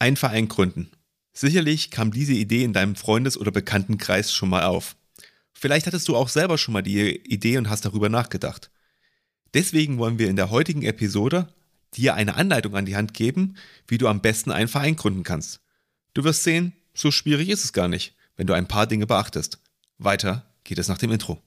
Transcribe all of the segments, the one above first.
Ein Verein gründen. Sicherlich kam diese Idee in deinem Freundes- oder Bekanntenkreis schon mal auf. Vielleicht hattest du auch selber schon mal die Idee und hast darüber nachgedacht. Deswegen wollen wir in der heutigen Episode dir eine Anleitung an die Hand geben, wie du am besten einen Verein gründen kannst. Du wirst sehen, so schwierig ist es gar nicht, wenn du ein paar Dinge beachtest. Weiter geht es nach dem Intro.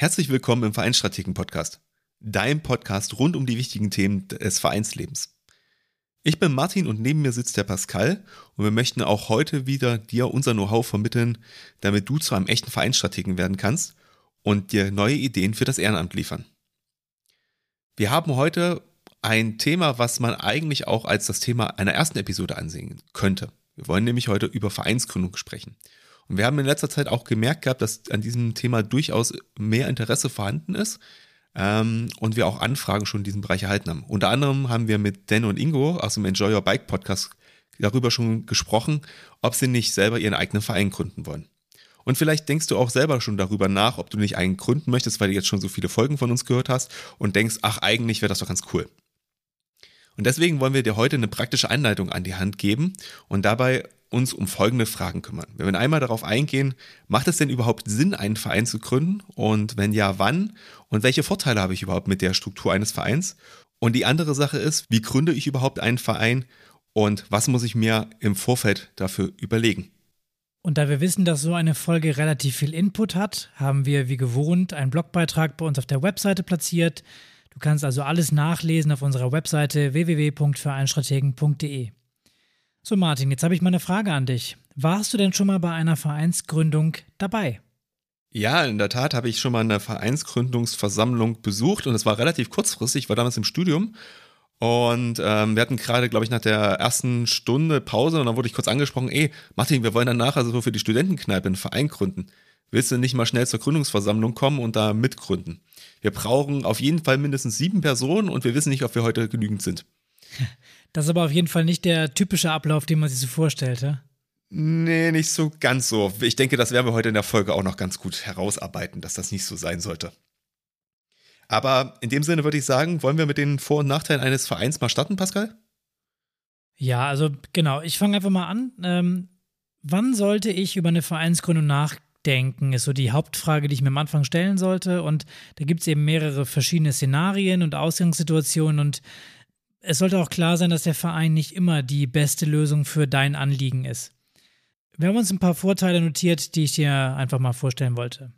Herzlich willkommen im Vereinsstrategen Podcast, dein Podcast rund um die wichtigen Themen des Vereinslebens. Ich bin Martin und neben mir sitzt der Pascal und wir möchten auch heute wieder dir unser Know-how vermitteln, damit du zu einem echten Vereinsstrategen werden kannst und dir neue Ideen für das Ehrenamt liefern. Wir haben heute ein Thema, was man eigentlich auch als das Thema einer ersten Episode ansehen könnte. Wir wollen nämlich heute über Vereinsgründung sprechen. Und wir haben in letzter Zeit auch gemerkt gehabt, dass an diesem Thema durchaus mehr Interesse vorhanden ist ähm, und wir auch Anfragen schon in diesem Bereich erhalten haben. Unter anderem haben wir mit Dan und Ingo aus dem Enjoy Your Bike Podcast darüber schon gesprochen, ob sie nicht selber ihren eigenen Verein gründen wollen. Und vielleicht denkst du auch selber schon darüber nach, ob du nicht einen gründen möchtest, weil du jetzt schon so viele Folgen von uns gehört hast und denkst, ach, eigentlich wäre das doch ganz cool. Und deswegen wollen wir dir heute eine praktische Anleitung an die Hand geben und dabei uns um folgende Fragen kümmern. Wenn wir einmal darauf eingehen, macht es denn überhaupt Sinn, einen Verein zu gründen? Und wenn ja, wann? Und welche Vorteile habe ich überhaupt mit der Struktur eines Vereins? Und die andere Sache ist, wie gründe ich überhaupt einen Verein? Und was muss ich mir im Vorfeld dafür überlegen? Und da wir wissen, dass so eine Folge relativ viel Input hat, haben wir wie gewohnt einen Blogbeitrag bei uns auf der Webseite platziert. Du kannst also alles nachlesen auf unserer Webseite www.vereinstrategen.de. So, Martin, jetzt habe ich mal eine Frage an dich. Warst du denn schon mal bei einer Vereinsgründung dabei? Ja, in der Tat habe ich schon mal eine Vereinsgründungsversammlung besucht und es war relativ kurzfristig, ich war damals im Studium und ähm, wir hatten gerade, glaube ich, nach der ersten Stunde Pause und dann wurde ich kurz angesprochen, ey, Martin, wir wollen dann nachher so für die Studentenkneipe einen Verein gründen. Willst du nicht mal schnell zur Gründungsversammlung kommen und da mitgründen? Wir brauchen auf jeden Fall mindestens sieben Personen und wir wissen nicht, ob wir heute genügend sind. Das ist aber auf jeden Fall nicht der typische Ablauf, den man sich so vorstellte. Nee, nicht so ganz so. Ich denke, das werden wir heute in der Folge auch noch ganz gut herausarbeiten, dass das nicht so sein sollte. Aber in dem Sinne würde ich sagen, wollen wir mit den Vor- und Nachteilen eines Vereins mal starten, Pascal? Ja, also genau. Ich fange einfach mal an. Ähm, wann sollte ich über eine Vereinsgründung nachdenken? Ist so die Hauptfrage, die ich mir am Anfang stellen sollte. Und da gibt es eben mehrere verschiedene Szenarien und Ausgangssituationen. Und es sollte auch klar sein, dass der Verein nicht immer die beste Lösung für dein Anliegen ist. Wir haben uns ein paar Vorteile notiert, die ich dir einfach mal vorstellen wollte.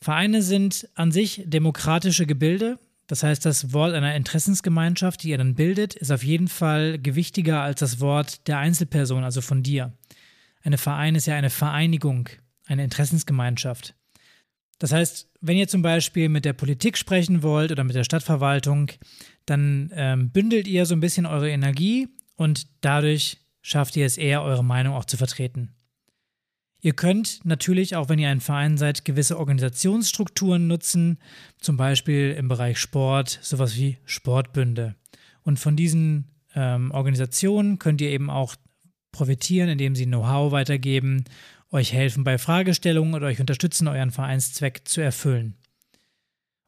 Vereine sind an sich demokratische Gebilde. Das heißt, das Wort einer Interessensgemeinschaft, die ihr dann bildet, ist auf jeden Fall gewichtiger als das Wort der Einzelperson, also von dir. Eine Verein ist ja eine Vereinigung, eine Interessensgemeinschaft. Das heißt, wenn ihr zum Beispiel mit der Politik sprechen wollt oder mit der Stadtverwaltung, dann ähm, bündelt ihr so ein bisschen eure Energie und dadurch schafft ihr es eher, eure Meinung auch zu vertreten. Ihr könnt natürlich, auch wenn ihr ein Verein seid, gewisse Organisationsstrukturen nutzen, zum Beispiel im Bereich Sport, sowas wie Sportbünde. Und von diesen ähm, Organisationen könnt ihr eben auch profitieren, indem sie Know-how weitergeben, euch helfen bei Fragestellungen oder euch unterstützen, euren Vereinszweck zu erfüllen.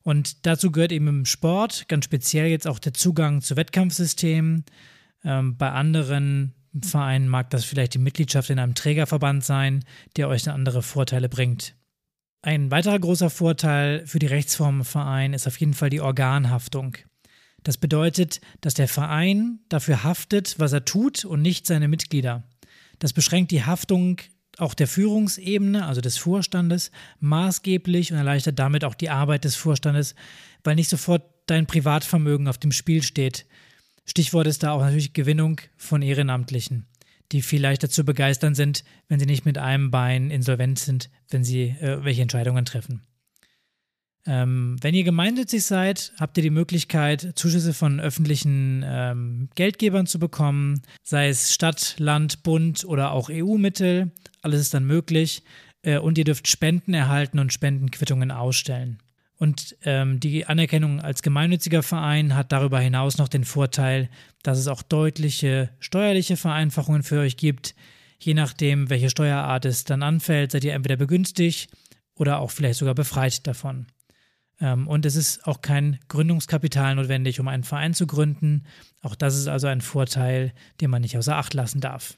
Und dazu gehört eben im Sport ganz speziell jetzt auch der Zugang zu Wettkampfsystemen. Ähm, bei anderen Vereinen mag das vielleicht die Mitgliedschaft in einem Trägerverband sein, der euch andere Vorteile bringt. Ein weiterer großer Vorteil für die Rechtsform im Verein ist auf jeden Fall die Organhaftung. Das bedeutet, dass der Verein dafür haftet, was er tut und nicht seine Mitglieder. Das beschränkt die Haftung auch der Führungsebene, also des Vorstandes, maßgeblich und erleichtert damit auch die Arbeit des Vorstandes, weil nicht sofort dein Privatvermögen auf dem Spiel steht. Stichwort ist da auch natürlich Gewinnung von Ehrenamtlichen, die viel leichter zu begeistern sind, wenn sie nicht mit einem Bein insolvent sind, wenn sie äh, welche Entscheidungen treffen. Ähm, wenn ihr gemeinnützig seid, habt ihr die Möglichkeit, Zuschüsse von öffentlichen ähm, Geldgebern zu bekommen, sei es Stadt, Land, Bund oder auch EU-Mittel. Alles ist dann möglich. Äh, und ihr dürft Spenden erhalten und Spendenquittungen ausstellen. Und ähm, die Anerkennung als gemeinnütziger Verein hat darüber hinaus noch den Vorteil, dass es auch deutliche steuerliche Vereinfachungen für euch gibt. Je nachdem, welche Steuerart es dann anfällt, seid ihr entweder begünstigt oder auch vielleicht sogar befreit davon. Ähm, und es ist auch kein Gründungskapital notwendig, um einen Verein zu gründen. Auch das ist also ein Vorteil, den man nicht außer Acht lassen darf.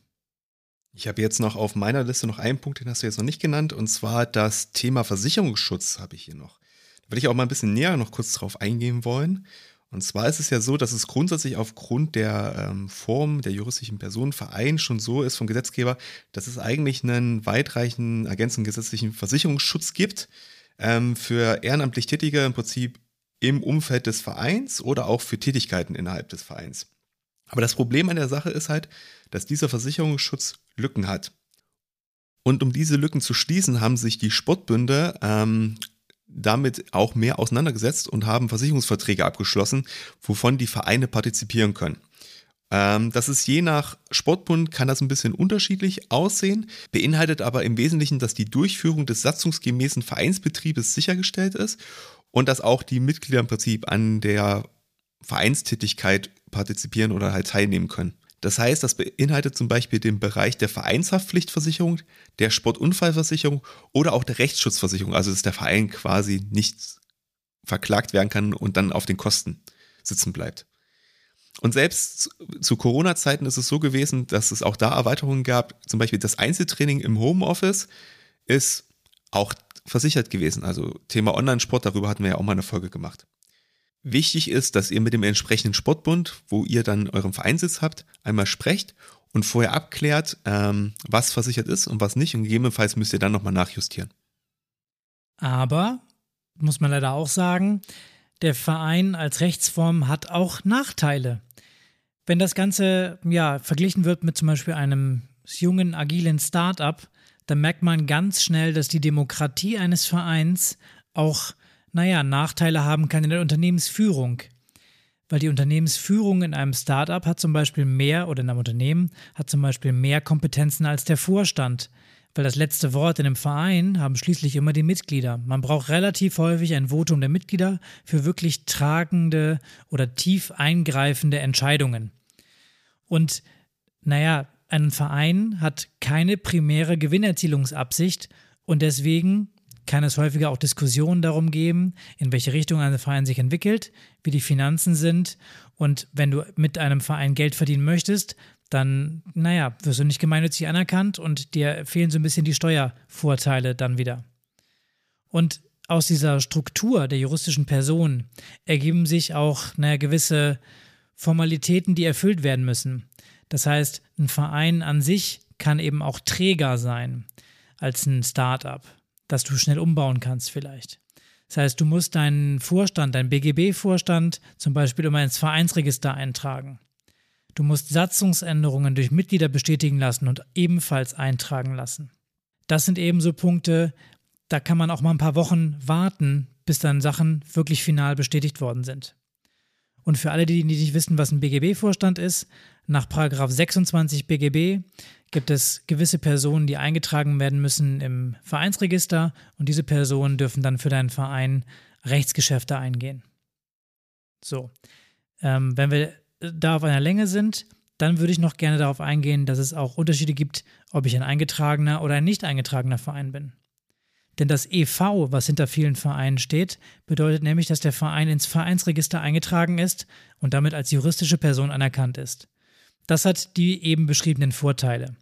Ich habe jetzt noch auf meiner Liste noch einen Punkt, den hast du jetzt noch nicht genannt, und zwar das Thema Versicherungsschutz habe ich hier noch. Da würde ich auch mal ein bisschen näher noch kurz drauf eingehen wollen. Und zwar ist es ja so, dass es grundsätzlich aufgrund der ähm, Form der juristischen Person Verein schon so ist vom Gesetzgeber, dass es eigentlich einen weitreichenden ergänzenden gesetzlichen Versicherungsschutz gibt ähm, für ehrenamtlich Tätige im Prinzip im Umfeld des Vereins oder auch für Tätigkeiten innerhalb des Vereins. Aber das Problem an der Sache ist halt, dass dieser Versicherungsschutz Lücken hat. Und um diese Lücken zu schließen, haben sich die Sportbünde ähm, damit auch mehr auseinandergesetzt und haben Versicherungsverträge abgeschlossen, wovon die Vereine partizipieren können. Ähm, das ist je nach Sportbund, kann das ein bisschen unterschiedlich aussehen, beinhaltet aber im Wesentlichen, dass die Durchführung des satzungsgemäßen Vereinsbetriebes sichergestellt ist und dass auch die Mitglieder im Prinzip an der Vereinstätigkeit partizipieren oder halt teilnehmen können. Das heißt, das beinhaltet zum Beispiel den Bereich der Vereinshaftpflichtversicherung, der Sportunfallversicherung oder auch der Rechtsschutzversicherung, also dass der Verein quasi nicht verklagt werden kann und dann auf den Kosten sitzen bleibt. Und selbst zu Corona-Zeiten ist es so gewesen, dass es auch da Erweiterungen gab. Zum Beispiel das Einzeltraining im Homeoffice ist auch versichert gewesen. Also Thema Online-Sport, darüber hatten wir ja auch mal eine Folge gemacht. Wichtig ist, dass ihr mit dem entsprechenden Sportbund, wo ihr dann euren Vereinssitz habt, einmal sprecht und vorher abklärt, ähm, was versichert ist und was nicht. Und gegebenenfalls müsst ihr dann nochmal nachjustieren. Aber, muss man leider auch sagen, der Verein als Rechtsform hat auch Nachteile. Wenn das Ganze ja verglichen wird mit zum Beispiel einem jungen, agilen Start-up, dann merkt man ganz schnell, dass die Demokratie eines Vereins auch, naja, Nachteile haben kann in der Unternehmensführung. Weil die Unternehmensführung in einem Start-up hat zum Beispiel mehr, oder in einem Unternehmen, hat zum Beispiel mehr Kompetenzen als der Vorstand. Weil das letzte Wort in einem Verein haben schließlich immer die Mitglieder. Man braucht relativ häufig ein Votum der Mitglieder für wirklich tragende oder tief eingreifende Entscheidungen. Und naja, ein Verein hat keine primäre Gewinnerzielungsabsicht und deswegen kann es häufiger auch Diskussionen darum geben, in welche Richtung ein Verein sich entwickelt, wie die Finanzen sind. Und wenn du mit einem Verein Geld verdienen möchtest, dann, naja, wirst du nicht gemeinnützig anerkannt und dir fehlen so ein bisschen die Steuervorteile dann wieder. Und aus dieser Struktur der juristischen Person ergeben sich auch naja, gewisse Formalitäten, die erfüllt werden müssen. Das heißt, ein Verein an sich kann eben auch träger sein als ein Startup, das du schnell umbauen kannst vielleicht. Das heißt, du musst deinen Vorstand, deinen BGB-Vorstand zum Beispiel immer ins Vereinsregister eintragen. Du musst Satzungsänderungen durch Mitglieder bestätigen lassen und ebenfalls eintragen lassen. Das sind ebenso Punkte, da kann man auch mal ein paar Wochen warten, bis dann Sachen wirklich final bestätigt worden sind. Und für alle, die nicht wissen, was ein BGB-Vorstand ist, nach 26 BGB gibt es gewisse Personen, die eingetragen werden müssen im Vereinsregister und diese Personen dürfen dann für deinen Verein Rechtsgeschäfte eingehen. So, ähm, wenn wir da auf einer Länge sind, dann würde ich noch gerne darauf eingehen, dass es auch Unterschiede gibt, ob ich ein eingetragener oder ein nicht eingetragener Verein bin. Denn das EV, was hinter vielen Vereinen steht, bedeutet nämlich, dass der Verein ins Vereinsregister eingetragen ist und damit als juristische Person anerkannt ist. Das hat die eben beschriebenen Vorteile.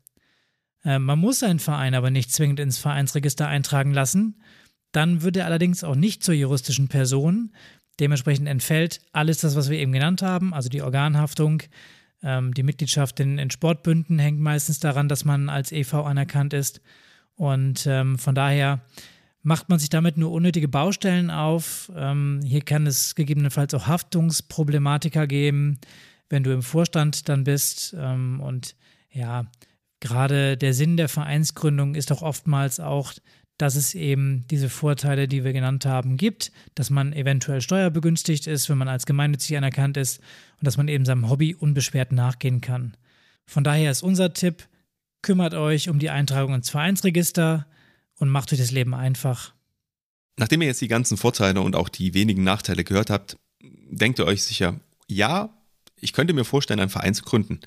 Äh, man muss einen Verein aber nicht zwingend ins Vereinsregister eintragen lassen. Dann wird er allerdings auch nicht zur juristischen Person. Dementsprechend entfällt alles das, was wir eben genannt haben, also die Organhaftung. Ähm, die Mitgliedschaft in, in Sportbünden hängt meistens daran, dass man als EV anerkannt ist. Und ähm, von daher macht man sich damit nur unnötige Baustellen auf. Ähm, hier kann es gegebenenfalls auch Haftungsproblematiker geben, wenn du im Vorstand dann bist. Ähm, und ja, gerade der Sinn der Vereinsgründung ist doch oftmals auch, dass es eben diese Vorteile, die wir genannt haben, gibt, dass man eventuell steuerbegünstigt ist, wenn man als gemeinnützig anerkannt ist und dass man eben seinem Hobby unbeschwert nachgehen kann. Von daher ist unser Tipp, kümmert euch um die Eintragung ins Vereinsregister und macht euch das Leben einfach. Nachdem ihr jetzt die ganzen Vorteile und auch die wenigen Nachteile gehört habt, denkt ihr euch sicher, ja, ich könnte mir vorstellen, einen Verein zu gründen.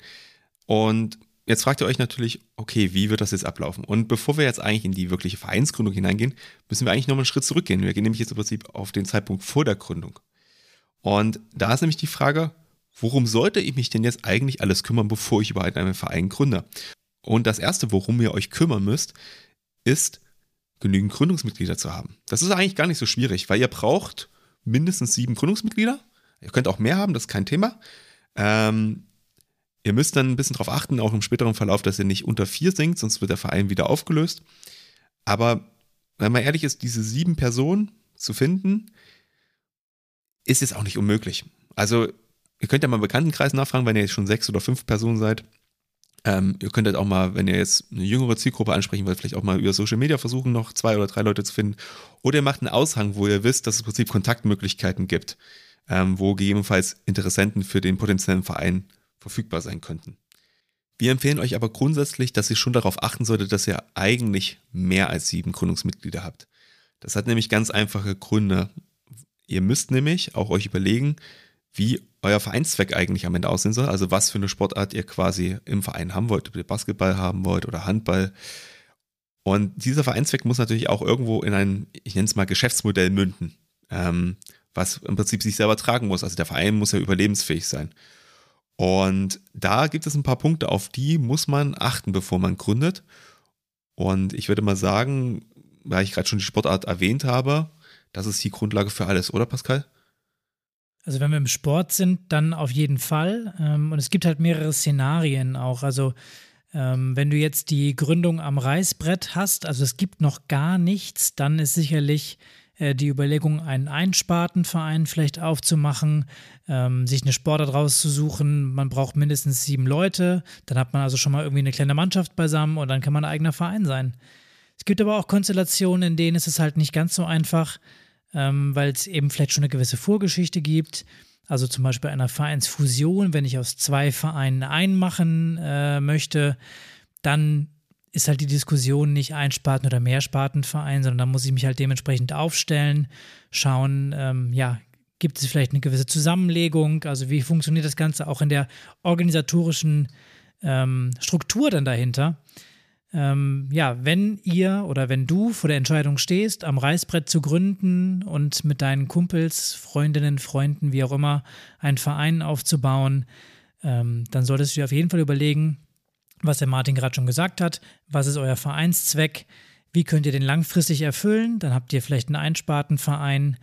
Und jetzt fragt ihr euch natürlich, okay, wie wird das jetzt ablaufen? Und bevor wir jetzt eigentlich in die wirkliche Vereinsgründung hineingehen, müssen wir eigentlich nochmal einen Schritt zurückgehen. Wir gehen nämlich jetzt im Prinzip auf den Zeitpunkt vor der Gründung. Und da ist nämlich die Frage, worum sollte ich mich denn jetzt eigentlich alles kümmern, bevor ich überhaupt einen Verein gründe? Und das Erste, worum ihr euch kümmern müsst, ist, genügend Gründungsmitglieder zu haben. Das ist eigentlich gar nicht so schwierig, weil ihr braucht mindestens sieben Gründungsmitglieder. Ihr könnt auch mehr haben, das ist kein Thema. Ähm, ihr müsst dann ein bisschen darauf achten, auch im späteren Verlauf, dass ihr nicht unter vier sinkt, sonst wird der Verein wieder aufgelöst. Aber wenn man ehrlich ist, diese sieben Personen zu finden, ist jetzt auch nicht unmöglich. Also ihr könnt ja mal im Bekanntenkreis nachfragen, wenn ihr jetzt schon sechs oder fünf Personen seid. Ähm, ihr könntet auch mal, wenn ihr jetzt eine jüngere Zielgruppe ansprechen wollt, vielleicht auch mal über Social Media versuchen, noch zwei oder drei Leute zu finden. Oder ihr macht einen Aushang, wo ihr wisst, dass es im Prinzip Kontaktmöglichkeiten gibt, ähm, wo gegebenenfalls Interessenten für den potenziellen Verein verfügbar sein könnten. Wir empfehlen euch aber grundsätzlich, dass ihr schon darauf achten solltet, dass ihr eigentlich mehr als sieben Gründungsmitglieder habt. Das hat nämlich ganz einfache Gründe. Ihr müsst nämlich auch euch überlegen, wie euer Vereinszweck eigentlich am Ende aussehen soll. Also was für eine Sportart ihr quasi im Verein haben wollt, ob ihr Basketball haben wollt oder Handball. Und dieser Vereinszweck muss natürlich auch irgendwo in ein, ich nenne es mal Geschäftsmodell münden, ähm, was im Prinzip sich selber tragen muss. Also der Verein muss ja überlebensfähig sein. Und da gibt es ein paar Punkte, auf die muss man achten, bevor man gründet. Und ich würde mal sagen, weil ich gerade schon die Sportart erwähnt habe, das ist die Grundlage für alles, oder Pascal? Also wenn wir im Sport sind, dann auf jeden Fall. Ähm, und es gibt halt mehrere Szenarien auch. Also ähm, wenn du jetzt die Gründung am Reißbrett hast, also es gibt noch gar nichts, dann ist sicherlich äh, die Überlegung, einen Einspartenverein vielleicht aufzumachen, ähm, sich eine Sportart rauszusuchen. Man braucht mindestens sieben Leute. Dann hat man also schon mal irgendwie eine kleine Mannschaft beisammen und dann kann man ein eigener Verein sein. Es gibt aber auch Konstellationen, in denen ist es halt nicht ganz so einfach ähm, weil es eben vielleicht schon eine gewisse Vorgeschichte gibt. Also zum Beispiel einer Vereinsfusion, wenn ich aus zwei Vereinen einen machen äh, möchte, dann ist halt die Diskussion nicht Einsparten- oder Mehrspartenverein, sondern da muss ich mich halt dementsprechend aufstellen, schauen, ähm, ja, gibt es vielleicht eine gewisse Zusammenlegung, also wie funktioniert das Ganze auch in der organisatorischen ähm, Struktur dann dahinter ähm, ja, wenn ihr oder wenn du vor der Entscheidung stehst, am Reißbrett zu gründen und mit deinen Kumpels, Freundinnen, Freunden, wie auch immer, einen Verein aufzubauen, ähm, dann solltest du dir auf jeden Fall überlegen, was der Martin gerade schon gesagt hat, was ist euer Vereinszweck, wie könnt ihr den langfristig erfüllen, dann habt ihr vielleicht einen Einspartenverein,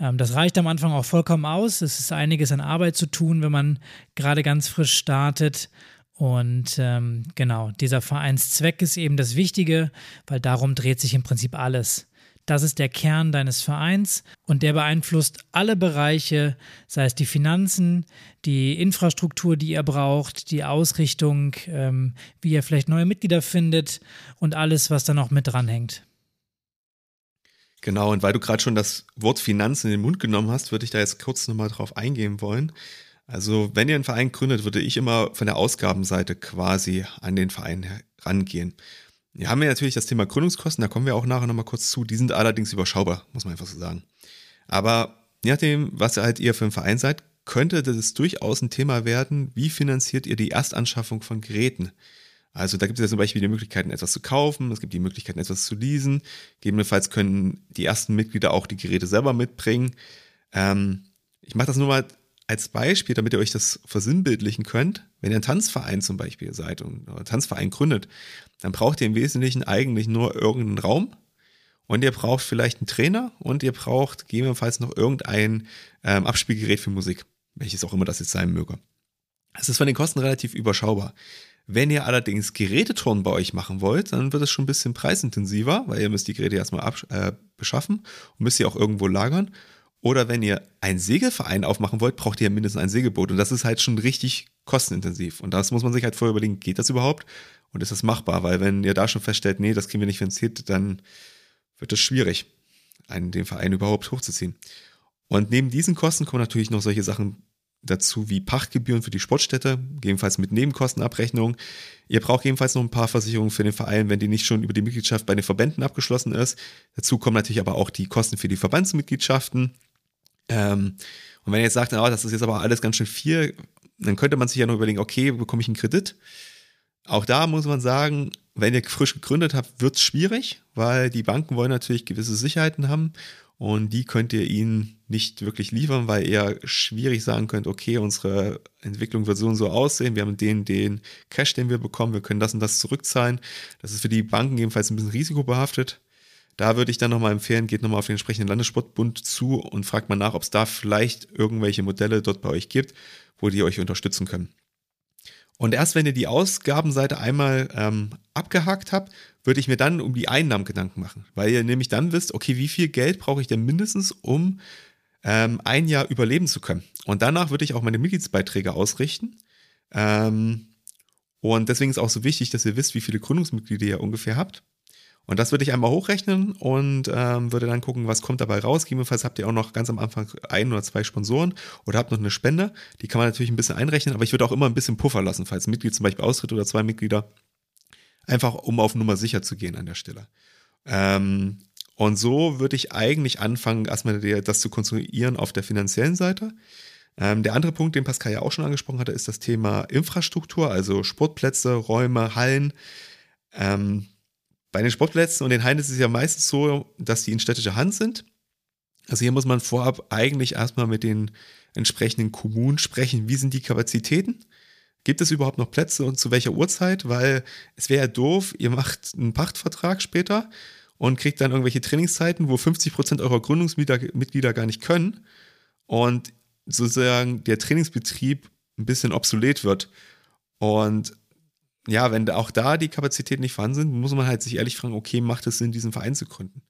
ähm, das reicht am Anfang auch vollkommen aus. Es ist einiges an Arbeit zu tun, wenn man gerade ganz frisch startet. Und ähm, genau, dieser Vereinszweck ist eben das Wichtige, weil darum dreht sich im Prinzip alles. Das ist der Kern deines Vereins und der beeinflusst alle Bereiche, sei es die Finanzen, die Infrastruktur, die ihr braucht, die Ausrichtung, ähm, wie ihr vielleicht neue Mitglieder findet und alles, was da noch mit dranhängt. Genau, und weil du gerade schon das Wort Finanzen in den Mund genommen hast, würde ich da jetzt kurz nochmal drauf eingehen wollen. Also, wenn ihr einen Verein gründet, würde ich immer von der Ausgabenseite quasi an den Verein herangehen. Wir haben ja natürlich das Thema Gründungskosten, da kommen wir auch nachher nochmal kurz zu. Die sind allerdings überschaubar, muss man einfach so sagen. Aber je nachdem, was halt ihr für ein Verein seid, könnte das durchaus ein Thema werden, wie finanziert ihr die Erstanschaffung von Geräten? Also da gibt es ja zum Beispiel die Möglichkeiten, etwas zu kaufen, es gibt die Möglichkeiten, etwas zu leasen. Gegebenenfalls können die ersten Mitglieder auch die Geräte selber mitbringen. Ähm, ich mache das nur mal als Beispiel, damit ihr euch das versinnbildlichen könnt, wenn ihr ein Tanzverein zum Beispiel seid und einen Tanzverein gründet, dann braucht ihr im Wesentlichen eigentlich nur irgendeinen Raum und ihr braucht vielleicht einen Trainer und ihr braucht gegebenenfalls noch irgendein ähm, Abspielgerät für Musik, welches auch immer das jetzt sein möge. Es ist von den Kosten relativ überschaubar. Wenn ihr allerdings Geräteturnen bei euch machen wollt, dann wird es schon ein bisschen preisintensiver, weil ihr müsst die Geräte erstmal äh, beschaffen und müsst sie auch irgendwo lagern. Oder wenn ihr einen Segelverein aufmachen wollt, braucht ihr mindestens ein Segelboot. Und das ist halt schon richtig kostenintensiv. Und das muss man sich halt vorher überlegen, geht das überhaupt? Und ist das machbar? Weil wenn ihr da schon feststellt, nee, das kriegen wir nicht finanziert, dann wird es schwierig, einen den Verein überhaupt hochzuziehen. Und neben diesen Kosten kommen natürlich noch solche Sachen dazu wie Pachtgebühren für die Sportstätte, gegebenenfalls mit Nebenkostenabrechnung. Ihr braucht jedenfalls noch ein paar Versicherungen für den Verein, wenn die nicht schon über die Mitgliedschaft bei den Verbänden abgeschlossen ist. Dazu kommen natürlich aber auch die Kosten für die Verbandsmitgliedschaften. Ähm, und wenn ihr jetzt sagt, oh, das ist jetzt aber alles ganz schön viel, dann könnte man sich ja noch überlegen, okay, bekomme ich einen Kredit? Auch da muss man sagen, wenn ihr frisch gegründet habt, wird es schwierig, weil die Banken wollen natürlich gewisse Sicherheiten haben und die könnt ihr ihnen nicht wirklich liefern, weil ihr schwierig sagen könnt, okay, unsere Entwicklung wird so und so aussehen, wir haben den, den Cash, den wir bekommen, wir können das und das zurückzahlen. Das ist für die Banken jedenfalls ein bisschen risikobehaftet. Da würde ich dann nochmal empfehlen, geht nochmal auf den entsprechenden Landessportbund zu und fragt mal nach, ob es da vielleicht irgendwelche Modelle dort bei euch gibt, wo die euch unterstützen können. Und erst wenn ihr die Ausgabenseite einmal ähm, abgehakt habt, würde ich mir dann um die Einnahmen Gedanken machen, weil ihr nämlich dann wisst, okay, wie viel Geld brauche ich denn mindestens, um ähm, ein Jahr überleben zu können. Und danach würde ich auch meine Mitgliedsbeiträge ausrichten. Ähm, und deswegen ist auch so wichtig, dass ihr wisst, wie viele Gründungsmitglieder ihr ungefähr habt. Und das würde ich einmal hochrechnen und ähm, würde dann gucken, was kommt dabei raus. Gegebenenfalls habt ihr auch noch ganz am Anfang ein oder zwei Sponsoren oder habt noch eine Spende. Die kann man natürlich ein bisschen einrechnen, aber ich würde auch immer ein bisschen Puffer lassen, falls ein Mitglied zum Beispiel austritt oder zwei Mitglieder. Einfach um auf Nummer sicher zu gehen an der Stelle. Ähm, und so würde ich eigentlich anfangen, erstmal das zu konstruieren auf der finanziellen Seite. Ähm, der andere Punkt, den Pascal ja auch schon angesprochen hatte, ist das Thema Infrastruktur, also Sportplätze, Räume, Hallen. Ähm, bei den Sportplätzen und den Hallen ist es ja meistens so, dass die in städtischer Hand sind. Also hier muss man vorab eigentlich erstmal mit den entsprechenden Kommunen sprechen, wie sind die Kapazitäten? Gibt es überhaupt noch Plätze und zu welcher Uhrzeit? Weil es wäre ja doof, ihr macht einen Pachtvertrag später und kriegt dann irgendwelche Trainingszeiten, wo 50 Prozent eurer Gründungsmitglieder gar nicht können und sozusagen der Trainingsbetrieb ein bisschen obsolet wird. Und ja, wenn auch da die Kapazitäten nicht vorhanden sind, muss man halt sich ehrlich fragen, okay, macht es Sinn, diesen Verein zu gründen?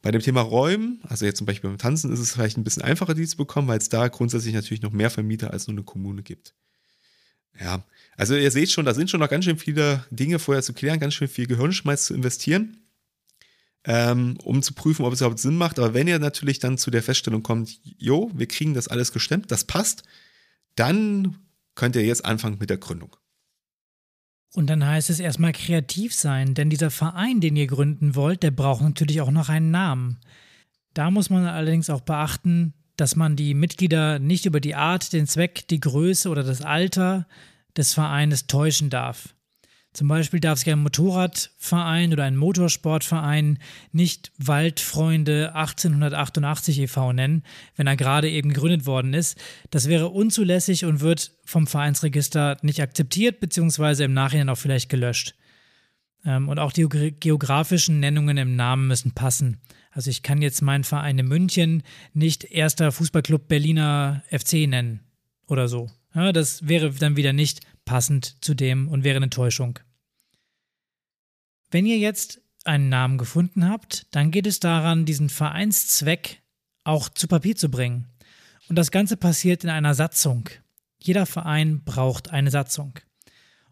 Bei dem Thema Räumen, also jetzt zum Beispiel beim Tanzen, ist es vielleicht ein bisschen einfacher, die zu bekommen, weil es da grundsätzlich natürlich noch mehr Vermieter als nur eine Kommune gibt. Ja, also ihr seht schon, da sind schon noch ganz schön viele Dinge vorher zu klären, ganz schön viel Gehirnschmalz zu investieren, ähm, um zu prüfen, ob es überhaupt Sinn macht. Aber wenn ihr natürlich dann zu der Feststellung kommt, jo, wir kriegen das alles gestemmt, das passt, dann könnt ihr jetzt anfangen mit der Gründung. Und dann heißt es erstmal kreativ sein, denn dieser Verein, den ihr gründen wollt, der braucht natürlich auch noch einen Namen. Da muss man allerdings auch beachten, dass man die Mitglieder nicht über die Art, den Zweck, die Größe oder das Alter des Vereines täuschen darf. Zum Beispiel darf sich ein Motorradverein oder ein Motorsportverein nicht Waldfreunde 1888 e.V. nennen, wenn er gerade eben gegründet worden ist. Das wäre unzulässig und wird vom Vereinsregister nicht akzeptiert, beziehungsweise im Nachhinein auch vielleicht gelöscht. Ähm, und auch die geografischen Nennungen im Namen müssen passen. Also ich kann jetzt meinen Verein in München nicht erster Fußballclub Berliner FC nennen oder so. Ja, das wäre dann wieder nicht passend zu dem und wäre eine Täuschung. Wenn ihr jetzt einen Namen gefunden habt, dann geht es daran, diesen Vereinszweck auch zu Papier zu bringen. Und das Ganze passiert in einer Satzung. Jeder Verein braucht eine Satzung.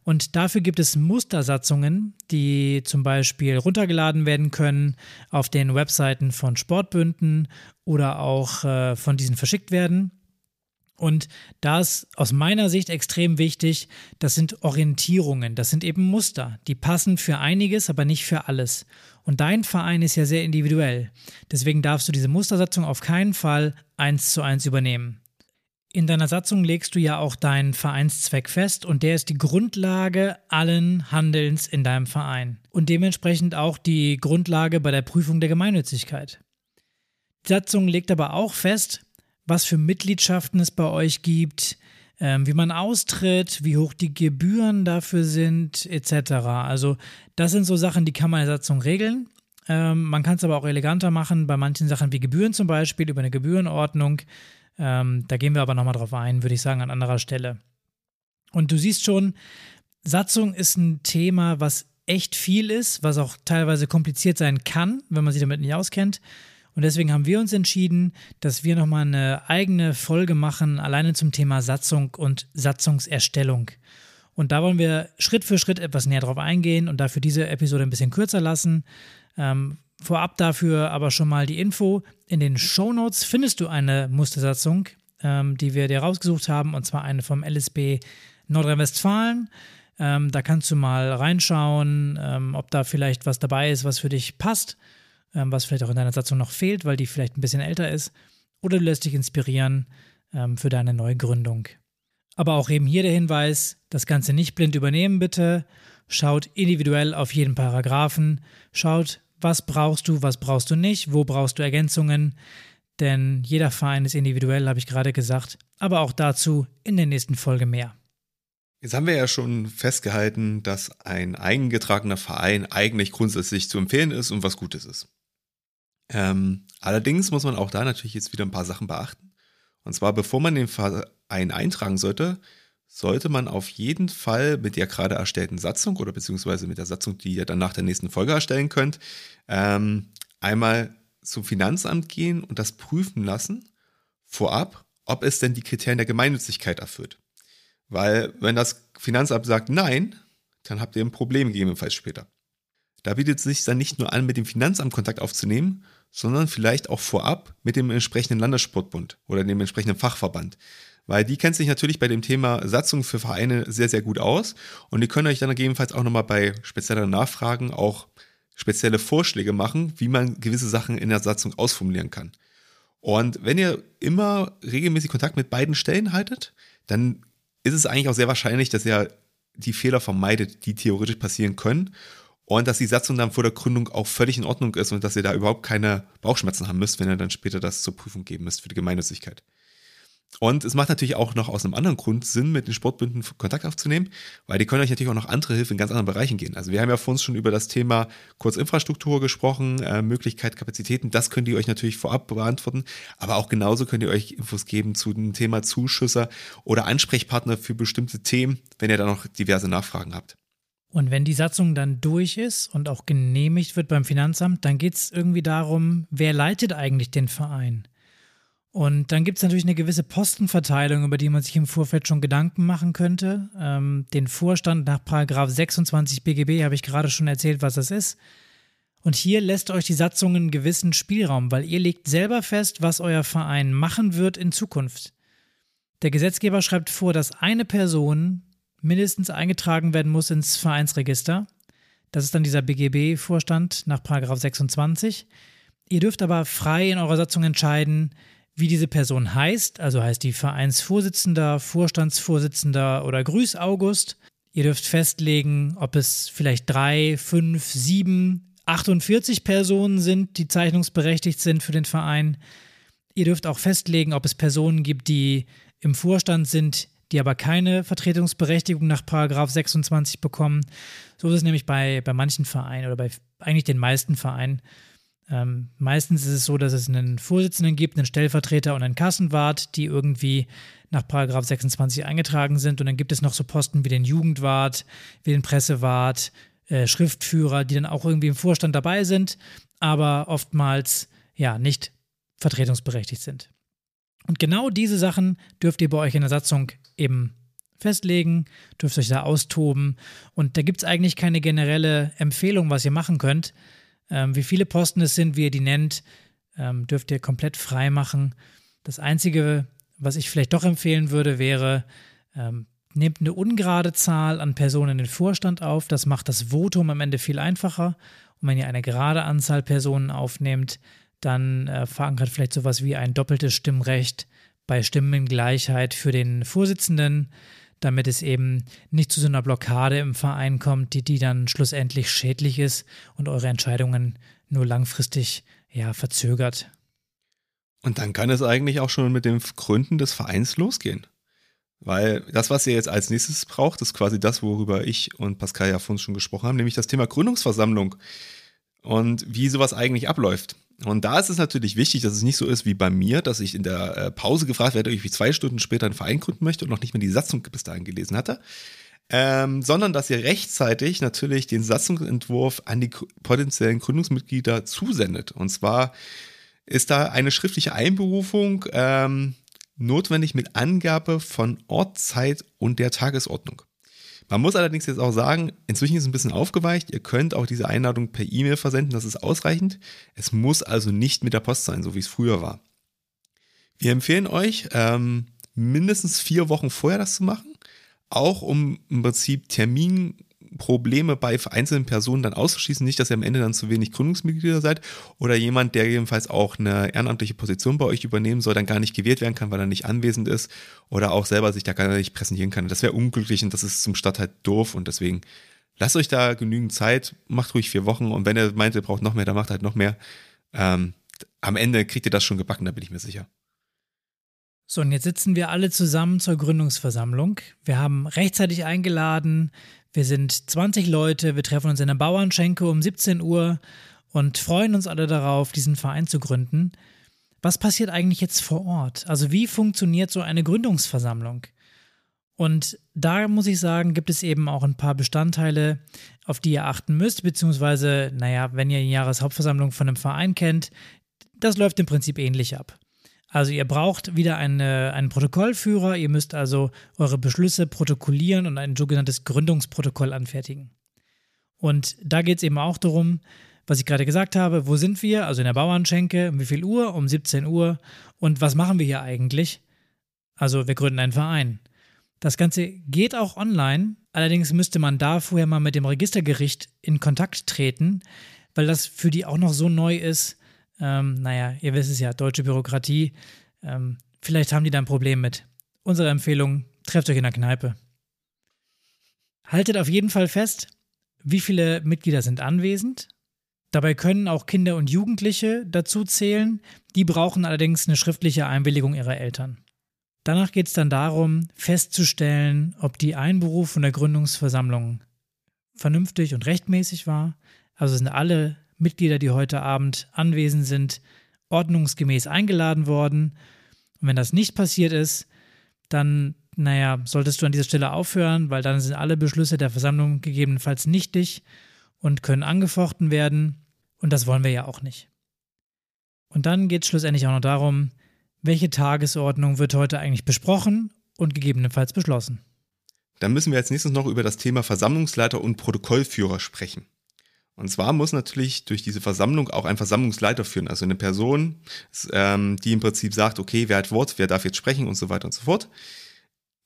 Und dafür gibt es Mustersatzungen, die zum Beispiel runtergeladen werden können auf den Webseiten von Sportbünden oder auch äh, von diesen verschickt werden. Und da ist aus meiner Sicht extrem wichtig, das sind Orientierungen, das sind eben Muster, die passen für einiges, aber nicht für alles. Und dein Verein ist ja sehr individuell. Deswegen darfst du diese Mustersatzung auf keinen Fall eins zu eins übernehmen. In deiner Satzung legst du ja auch deinen Vereinszweck fest und der ist die Grundlage allen Handelns in deinem Verein und dementsprechend auch die Grundlage bei der Prüfung der Gemeinnützigkeit. Die Satzung legt aber auch fest, was für Mitgliedschaften es bei euch gibt, ähm, wie man austritt, wie hoch die Gebühren dafür sind, etc. Also das sind so Sachen, die kann man in der Satzung regeln. Ähm, man kann es aber auch eleganter machen, bei manchen Sachen wie Gebühren zum Beispiel, über eine Gebührenordnung. Ähm, da gehen wir aber nochmal drauf ein, würde ich sagen, an anderer Stelle. Und du siehst schon, Satzung ist ein Thema, was echt viel ist, was auch teilweise kompliziert sein kann, wenn man sich damit nicht auskennt. Und deswegen haben wir uns entschieden, dass wir nochmal eine eigene Folge machen, alleine zum Thema Satzung und Satzungserstellung. Und da wollen wir Schritt für Schritt etwas näher drauf eingehen und dafür diese Episode ein bisschen kürzer lassen. Ähm, vorab dafür aber schon mal die Info. In den Show Notes findest du eine Mustersatzung, ähm, die wir dir rausgesucht haben, und zwar eine vom LSB Nordrhein-Westfalen. Ähm, da kannst du mal reinschauen, ähm, ob da vielleicht was dabei ist, was für dich passt, ähm, was vielleicht auch in deiner Satzung noch fehlt, weil die vielleicht ein bisschen älter ist. Oder du lässt dich inspirieren ähm, für deine Neugründung. Aber auch eben hier der Hinweis, das Ganze nicht blind übernehmen bitte. Schaut individuell auf jeden Paragraphen. Schaut, was brauchst du, was brauchst du nicht, wo brauchst du Ergänzungen. Denn jeder Verein ist individuell, habe ich gerade gesagt. Aber auch dazu in der nächsten Folge mehr. Jetzt haben wir ja schon festgehalten, dass ein eingetragener Verein eigentlich grundsätzlich zu empfehlen ist und was Gutes ist. Ähm, allerdings muss man auch da natürlich jetzt wieder ein paar Sachen beachten. Und zwar, bevor man den Verein eintragen sollte, sollte man auf jeden Fall mit der gerade erstellten Satzung oder beziehungsweise mit der Satzung, die ihr dann nach der nächsten Folge erstellen könnt, ähm, einmal zum Finanzamt gehen und das prüfen lassen, vorab, ob es denn die Kriterien der Gemeinnützigkeit erfüllt. Weil wenn das Finanzamt sagt nein, dann habt ihr ein Problem gegebenenfalls später. Da bietet es sich dann nicht nur an, mit dem Finanzamt Kontakt aufzunehmen, sondern vielleicht auch vorab mit dem entsprechenden Landessportbund oder dem entsprechenden Fachverband. Weil die kennt sich natürlich bei dem Thema Satzung für Vereine sehr, sehr gut aus und die können euch dann gegebenenfalls auch nochmal bei spezielleren Nachfragen auch spezielle Vorschläge machen, wie man gewisse Sachen in der Satzung ausformulieren kann. Und wenn ihr immer regelmäßig Kontakt mit beiden Stellen haltet, dann ist es eigentlich auch sehr wahrscheinlich, dass ihr die Fehler vermeidet, die theoretisch passieren können. Und dass die Satzung dann vor der Gründung auch völlig in Ordnung ist und dass ihr da überhaupt keine Bauchschmerzen haben müsst, wenn ihr dann später das zur Prüfung geben müsst für die Gemeinnützigkeit. Und es macht natürlich auch noch aus einem anderen Grund Sinn, mit den Sportbünden Kontakt aufzunehmen, weil die können euch natürlich auch noch andere Hilfe in ganz anderen Bereichen gehen. Also wir haben ja vor uns schon über das Thema Kurzinfrastruktur gesprochen, äh, Möglichkeit, Kapazitäten, das könnt ihr euch natürlich vorab beantworten, aber auch genauso könnt ihr euch Infos geben zu dem Thema Zuschüsse oder Ansprechpartner für bestimmte Themen, wenn ihr da noch diverse Nachfragen habt. Und wenn die Satzung dann durch ist und auch genehmigt wird beim Finanzamt, dann geht es irgendwie darum, wer leitet eigentlich den Verein? Und dann gibt es natürlich eine gewisse Postenverteilung, über die man sich im Vorfeld schon Gedanken machen könnte. Ähm, den Vorstand nach Paragraph 26 BGB habe ich gerade schon erzählt, was das ist. Und hier lässt euch die Satzung einen gewissen Spielraum, weil ihr legt selber fest, was euer Verein machen wird in Zukunft. Der Gesetzgeber schreibt vor, dass eine Person mindestens eingetragen werden muss ins Vereinsregister. Das ist dann dieser BGB-Vorstand nach Paragraph 26. Ihr dürft aber frei in eurer Satzung entscheiden, wie diese Person heißt, also heißt die Vereinsvorsitzender, Vorstandsvorsitzender oder Grüß August. Ihr dürft festlegen, ob es vielleicht drei, fünf, sieben, 48 Personen sind, die zeichnungsberechtigt sind für den Verein. Ihr dürft auch festlegen, ob es Personen gibt, die im Vorstand sind, die aber keine Vertretungsberechtigung nach Paragraph 26 bekommen. So ist es nämlich bei, bei manchen Vereinen oder bei eigentlich den meisten Vereinen. Ähm, meistens ist es so, dass es einen Vorsitzenden gibt, einen Stellvertreter und einen Kassenwart, die irgendwie nach Paragraph 26 eingetragen sind. Und dann gibt es noch so Posten wie den Jugendwart, wie den Pressewart, äh, Schriftführer, die dann auch irgendwie im Vorstand dabei sind, aber oftmals ja nicht vertretungsberechtigt sind. Und genau diese Sachen dürft ihr bei euch in der Satzung eben festlegen, dürft euch da austoben. Und da gibt es eigentlich keine generelle Empfehlung, was ihr machen könnt. Ähm, wie viele Posten es sind, wie ihr die nennt, ähm, dürft ihr komplett frei machen. Das Einzige, was ich vielleicht doch empfehlen würde, wäre, ähm, nehmt eine ungerade Zahl an Personen in den Vorstand auf. Das macht das Votum am Ende viel einfacher. Und wenn ihr eine gerade Anzahl Personen aufnehmt, dann äh, verankert vielleicht sowas wie ein doppeltes Stimmrecht bei Stimmengleichheit für den Vorsitzenden damit es eben nicht zu so einer Blockade im Verein kommt, die, die dann schlussendlich schädlich ist und eure Entscheidungen nur langfristig ja, verzögert. Und dann kann es eigentlich auch schon mit dem Gründen des Vereins losgehen. Weil das, was ihr jetzt als nächstes braucht, ist quasi das, worüber ich und Pascal ja vorhin schon gesprochen haben, nämlich das Thema Gründungsversammlung und wie sowas eigentlich abläuft. Und da ist es natürlich wichtig, dass es nicht so ist wie bei mir, dass ich in der äh, Pause gefragt werde, ob ich zwei Stunden später einen Verein gründen möchte und noch nicht mehr die Satzung bis dahin gelesen hatte. Ähm, sondern dass ihr rechtzeitig natürlich den Satzungsentwurf an die potenziellen Gründungsmitglieder zusendet. Und zwar ist da eine schriftliche Einberufung ähm, notwendig mit Angabe von Ort, Zeit und der Tagesordnung. Man muss allerdings jetzt auch sagen, inzwischen ist es ein bisschen aufgeweicht. Ihr könnt auch diese Einladung per E-Mail versenden, das ist ausreichend. Es muss also nicht mit der Post sein, so wie es früher war. Wir empfehlen euch, ähm, mindestens vier Wochen vorher das zu machen, auch um im Prinzip Terminprobleme bei einzelnen Personen dann auszuschließen, nicht, dass ihr am Ende dann zu wenig Gründungsmitglieder seid oder jemand, der jedenfalls auch eine ehrenamtliche Position bei euch übernehmen soll, dann gar nicht gewählt werden kann, weil er nicht anwesend ist oder auch selber sich da gar nicht präsentieren kann. Das wäre unglücklich und das ist zum Start halt doof und deswegen lasst euch da genügend Zeit, macht ruhig vier Wochen und wenn ihr meint, ihr braucht noch mehr, dann macht halt noch mehr. Ähm, am Ende kriegt ihr das schon gebacken, da bin ich mir sicher. So, und jetzt sitzen wir alle zusammen zur Gründungsversammlung. Wir haben rechtzeitig eingeladen. Wir sind 20 Leute. Wir treffen uns in der Bauernschenke um 17 Uhr und freuen uns alle darauf, diesen Verein zu gründen. Was passiert eigentlich jetzt vor Ort? Also, wie funktioniert so eine Gründungsversammlung? Und da muss ich sagen, gibt es eben auch ein paar Bestandteile, auf die ihr achten müsst, beziehungsweise, naja, wenn ihr die Jahreshauptversammlung von einem Verein kennt, das läuft im Prinzip ähnlich ab. Also ihr braucht wieder eine, einen Protokollführer, ihr müsst also eure Beschlüsse protokollieren und ein sogenanntes Gründungsprotokoll anfertigen. Und da geht es eben auch darum, was ich gerade gesagt habe, wo sind wir? Also in der Bauernschenke, um wie viel Uhr? Um 17 Uhr. Und was machen wir hier eigentlich? Also wir gründen einen Verein. Das Ganze geht auch online, allerdings müsste man da vorher mal mit dem Registergericht in Kontakt treten, weil das für die auch noch so neu ist. Ähm, naja, ihr wisst es ja, deutsche Bürokratie. Ähm, vielleicht haben die da ein Problem mit. Unsere Empfehlung, trefft euch in der Kneipe. Haltet auf jeden Fall fest, wie viele Mitglieder sind anwesend. Dabei können auch Kinder und Jugendliche dazu zählen. Die brauchen allerdings eine schriftliche Einwilligung ihrer Eltern. Danach geht es dann darum, festzustellen, ob die Einberufung der Gründungsversammlung vernünftig und rechtmäßig war. Also sind alle Mitglieder, die heute Abend anwesend sind, ordnungsgemäß eingeladen worden. Und wenn das nicht passiert ist, dann, naja, solltest du an dieser Stelle aufhören, weil dann sind alle Beschlüsse der Versammlung gegebenenfalls nichtig und können angefochten werden. Und das wollen wir ja auch nicht. Und dann geht es schlussendlich auch noch darum, welche Tagesordnung wird heute eigentlich besprochen und gegebenenfalls beschlossen? Dann müssen wir als nächstes noch über das Thema Versammlungsleiter und Protokollführer sprechen. Und zwar muss natürlich durch diese Versammlung auch ein Versammlungsleiter führen, also eine Person, ähm, die im Prinzip sagt, okay, wer hat Wort, wer darf jetzt sprechen und so weiter und so fort.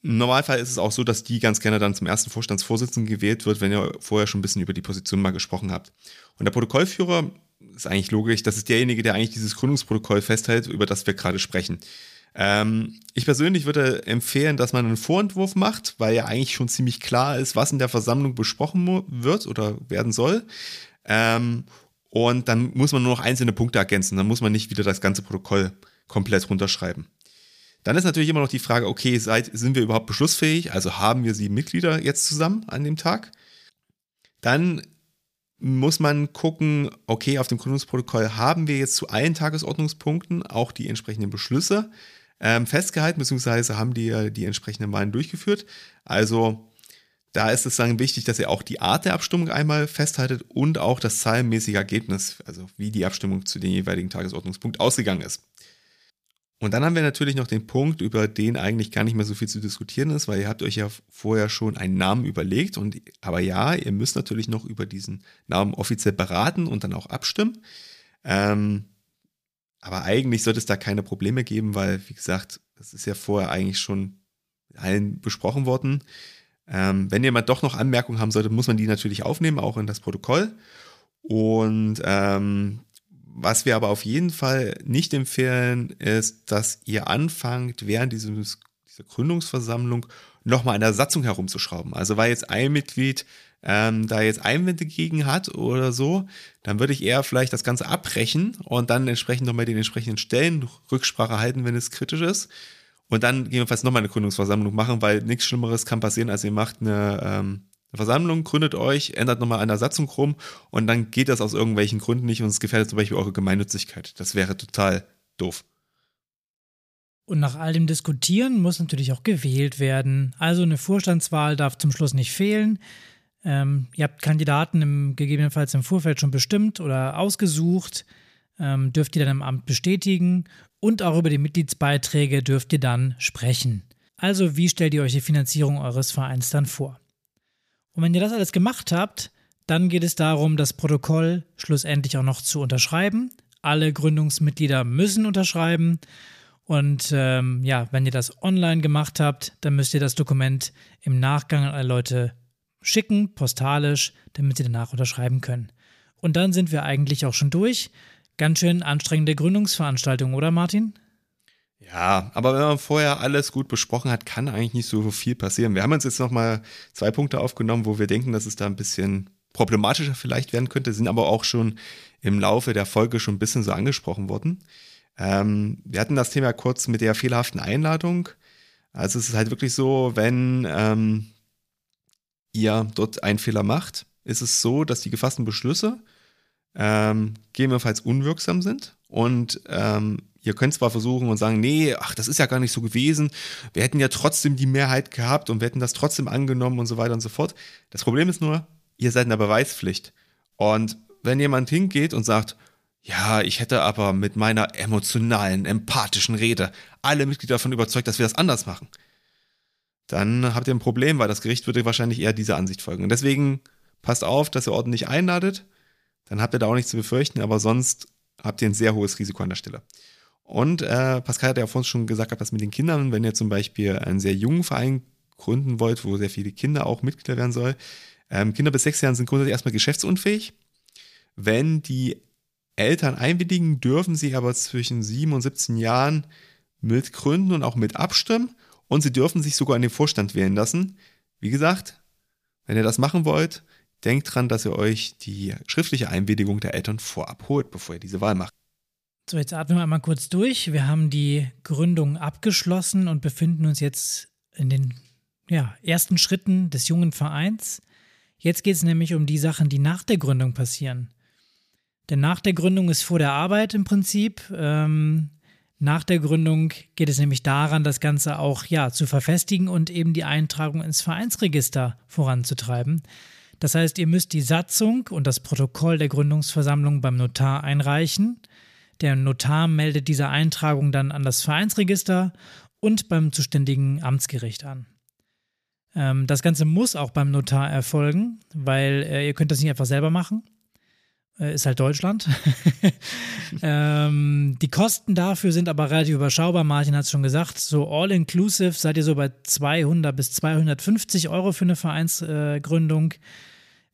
Im Normalfall ist es auch so, dass die ganz gerne dann zum ersten Vorstandsvorsitzenden gewählt wird, wenn ihr vorher schon ein bisschen über die Position mal gesprochen habt. Und der Protokollführer ist eigentlich logisch, das ist derjenige, der eigentlich dieses Gründungsprotokoll festhält, über das wir gerade sprechen. Ähm, ich persönlich würde empfehlen, dass man einen Vorentwurf macht, weil ja eigentlich schon ziemlich klar ist, was in der Versammlung besprochen wird oder werden soll. Ähm, und dann muss man nur noch einzelne Punkte ergänzen. Dann muss man nicht wieder das ganze Protokoll komplett runterschreiben. Dann ist natürlich immer noch die Frage, okay, seid, sind wir überhaupt beschlussfähig? Also haben wir sieben Mitglieder jetzt zusammen an dem Tag? Dann muss man gucken, okay, auf dem Gründungsprotokoll haben wir jetzt zu allen Tagesordnungspunkten auch die entsprechenden Beschlüsse ähm, festgehalten, beziehungsweise haben die die entsprechenden Wahlen durchgeführt. Also da ist es dann wichtig, dass ihr auch die Art der Abstimmung einmal festhaltet und auch das zahlenmäßige Ergebnis, also wie die Abstimmung zu dem jeweiligen Tagesordnungspunkt ausgegangen ist. Und dann haben wir natürlich noch den Punkt, über den eigentlich gar nicht mehr so viel zu diskutieren ist, weil ihr habt euch ja vorher schon einen Namen überlegt. Und aber ja, ihr müsst natürlich noch über diesen Namen offiziell beraten und dann auch abstimmen. Ähm, aber eigentlich sollte es da keine Probleme geben, weil, wie gesagt, das ist ja vorher eigentlich schon allen besprochen worden. Ähm, wenn jemand doch noch Anmerkungen haben sollte, muss man die natürlich aufnehmen, auch in das Protokoll. Und ähm, was wir aber auf jeden Fall nicht empfehlen, ist, dass ihr anfangt, während dieses, dieser Gründungsversammlung nochmal an der Satzung herumzuschrauben. Also weil jetzt ein Mitglied ähm, da jetzt Einwände gegen hat oder so, dann würde ich eher vielleicht das Ganze abbrechen und dann entsprechend nochmal den entsprechenden Stellen Rücksprache halten, wenn es kritisch ist. Und dann gegebenenfalls nochmal eine Gründungsversammlung machen, weil nichts Schlimmeres kann passieren, als ihr macht eine ähm, eine Versammlung, gründet euch, ändert nochmal an der Satzung rum und dann geht das aus irgendwelchen Gründen nicht und es gefährdet zum Beispiel eure Gemeinnützigkeit. Das wäre total doof. Und nach all dem Diskutieren muss natürlich auch gewählt werden. Also eine Vorstandswahl darf zum Schluss nicht fehlen. Ähm, ihr habt Kandidaten im, gegebenenfalls im Vorfeld schon bestimmt oder ausgesucht, ähm, dürft ihr dann im Amt bestätigen und auch über die Mitgliedsbeiträge dürft ihr dann sprechen. Also wie stellt ihr euch die Finanzierung eures Vereins dann vor? Und wenn ihr das alles gemacht habt, dann geht es darum, das Protokoll schlussendlich auch noch zu unterschreiben. Alle Gründungsmitglieder müssen unterschreiben. Und ähm, ja, wenn ihr das online gemacht habt, dann müsst ihr das Dokument im Nachgang an alle Leute schicken, postalisch, damit sie danach unterschreiben können. Und dann sind wir eigentlich auch schon durch. Ganz schön anstrengende Gründungsveranstaltung, oder Martin? Ja, aber wenn man vorher alles gut besprochen hat, kann eigentlich nicht so viel passieren. Wir haben uns jetzt nochmal zwei Punkte aufgenommen, wo wir denken, dass es da ein bisschen problematischer vielleicht werden könnte, sind aber auch schon im Laufe der Folge schon ein bisschen so angesprochen worden. Ähm, wir hatten das Thema kurz mit der fehlerhaften Einladung. Also es ist halt wirklich so, wenn ähm, ihr dort einen Fehler macht, ist es so, dass die gefassten Beschlüsse ähm, gegebenenfalls unwirksam sind und ähm, ihr könnt zwar versuchen und sagen, nee, ach, das ist ja gar nicht so gewesen, wir hätten ja trotzdem die Mehrheit gehabt und wir hätten das trotzdem angenommen und so weiter und so fort. Das Problem ist nur, ihr seid in der Beweispflicht. Und wenn jemand hingeht und sagt, ja, ich hätte aber mit meiner emotionalen, empathischen Rede alle Mitglieder davon überzeugt, dass wir das anders machen. Dann habt ihr ein Problem, weil das Gericht würde wahrscheinlich eher dieser Ansicht folgen. Und deswegen passt auf, dass ihr ordentlich einladet. Dann habt ihr da auch nichts zu befürchten, aber sonst habt ihr ein sehr hohes Risiko an der Stelle. Und äh, Pascal hat ja vorhin schon gesagt, dass mit den Kindern, wenn ihr zum Beispiel einen sehr jungen Verein gründen wollt, wo sehr viele Kinder auch Mitglieder werden soll, ähm, Kinder bis sechs Jahren sind grundsätzlich erstmal geschäftsunfähig. Wenn die Eltern einwilligen, dürfen sie aber zwischen 7 und 17 Jahren mit gründen und auch mit abstimmen und sie dürfen sich sogar in den Vorstand wählen lassen. Wie gesagt, wenn ihr das machen wollt, denkt dran, dass ihr euch die schriftliche Einwilligung der Eltern vorab holt, bevor ihr diese Wahl macht. So, jetzt atmen wir einmal kurz durch. Wir haben die Gründung abgeschlossen und befinden uns jetzt in den ja, ersten Schritten des jungen Vereins. Jetzt geht es nämlich um die Sachen, die nach der Gründung passieren. Denn nach der Gründung ist vor der Arbeit im Prinzip. Ähm, nach der Gründung geht es nämlich daran, das Ganze auch ja, zu verfestigen und eben die Eintragung ins Vereinsregister voranzutreiben. Das heißt, ihr müsst die Satzung und das Protokoll der Gründungsversammlung beim Notar einreichen. Der Notar meldet diese Eintragung dann an das Vereinsregister und beim zuständigen Amtsgericht an. Ähm, das Ganze muss auch beim Notar erfolgen, weil äh, ihr könnt das nicht einfach selber machen. Äh, ist halt Deutschland. ähm, die Kosten dafür sind aber relativ überschaubar. Martin hat es schon gesagt. So all-inclusive seid ihr so bei 200 bis 250 Euro für eine Vereinsgründung. Äh,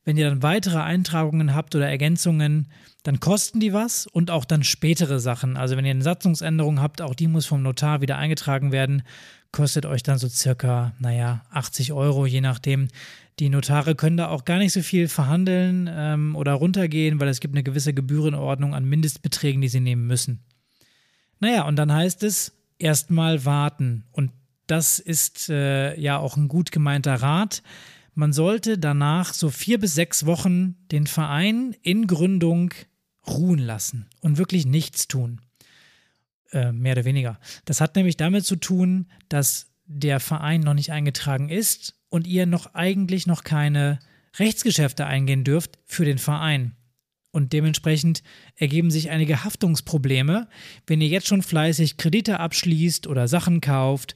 Wenn ihr dann weitere Eintragungen habt oder Ergänzungen, dann kosten die was und auch dann spätere Sachen. Also wenn ihr eine Satzungsänderung habt, auch die muss vom Notar wieder eingetragen werden, kostet euch dann so circa, naja, 80 Euro, je nachdem. Die Notare können da auch gar nicht so viel verhandeln ähm, oder runtergehen, weil es gibt eine gewisse Gebührenordnung an Mindestbeträgen, die sie nehmen müssen. Naja, und dann heißt es erstmal warten. Und das ist äh, ja auch ein gut gemeinter Rat. Man sollte danach so vier bis sechs Wochen den Verein in Gründung ruhen lassen und wirklich nichts tun. Äh, mehr oder weniger. Das hat nämlich damit zu tun, dass der Verein noch nicht eingetragen ist und ihr noch eigentlich noch keine Rechtsgeschäfte eingehen dürft für den Verein. Und dementsprechend ergeben sich einige Haftungsprobleme, wenn ihr jetzt schon fleißig Kredite abschließt oder Sachen kauft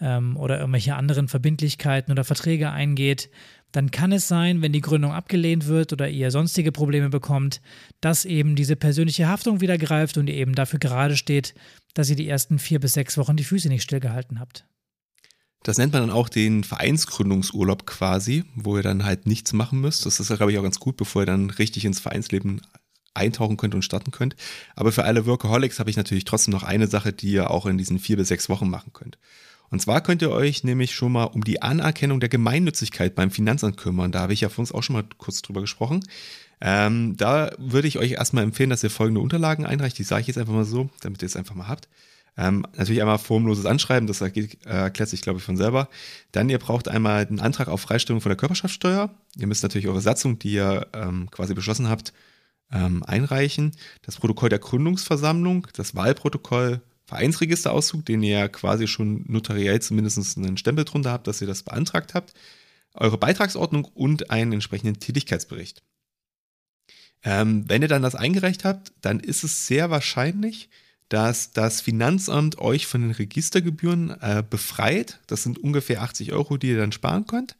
ähm, oder irgendwelche anderen Verbindlichkeiten oder Verträge eingeht. Dann kann es sein, wenn die Gründung abgelehnt wird oder ihr sonstige Probleme bekommt, dass eben diese persönliche Haftung wieder greift und ihr eben dafür gerade steht, dass ihr die ersten vier bis sechs Wochen die Füße nicht stillgehalten habt. Das nennt man dann auch den Vereinsgründungsurlaub quasi, wo ihr dann halt nichts machen müsst. Das ist, glaube ich, auch ganz gut, bevor ihr dann richtig ins Vereinsleben eintauchen könnt und starten könnt. Aber für alle Workaholics habe ich natürlich trotzdem noch eine Sache, die ihr auch in diesen vier bis sechs Wochen machen könnt. Und zwar könnt ihr euch nämlich schon mal um die Anerkennung der Gemeinnützigkeit beim Finanzamt kümmern. Da habe ich ja von uns auch schon mal kurz drüber gesprochen. Ähm, da würde ich euch erstmal empfehlen, dass ihr folgende Unterlagen einreicht. Die sage ich jetzt einfach mal so, damit ihr es einfach mal habt. Ähm, natürlich einmal formloses Anschreiben, das erklärt sich, glaube ich, von selber. Dann ihr braucht einmal einen Antrag auf Freistellung von der Körperschaftssteuer. Ihr müsst natürlich eure Satzung, die ihr ähm, quasi beschlossen habt, ähm, einreichen. Das Protokoll der Gründungsversammlung, das Wahlprotokoll, Vereinsregisterauszug, den ihr quasi schon notariell zumindest einen Stempel drunter habt, dass ihr das beantragt habt. Eure Beitragsordnung und einen entsprechenden Tätigkeitsbericht. Ähm, wenn ihr dann das eingereicht habt, dann ist es sehr wahrscheinlich, dass das Finanzamt euch von den Registergebühren äh, befreit. Das sind ungefähr 80 Euro, die ihr dann sparen könnt.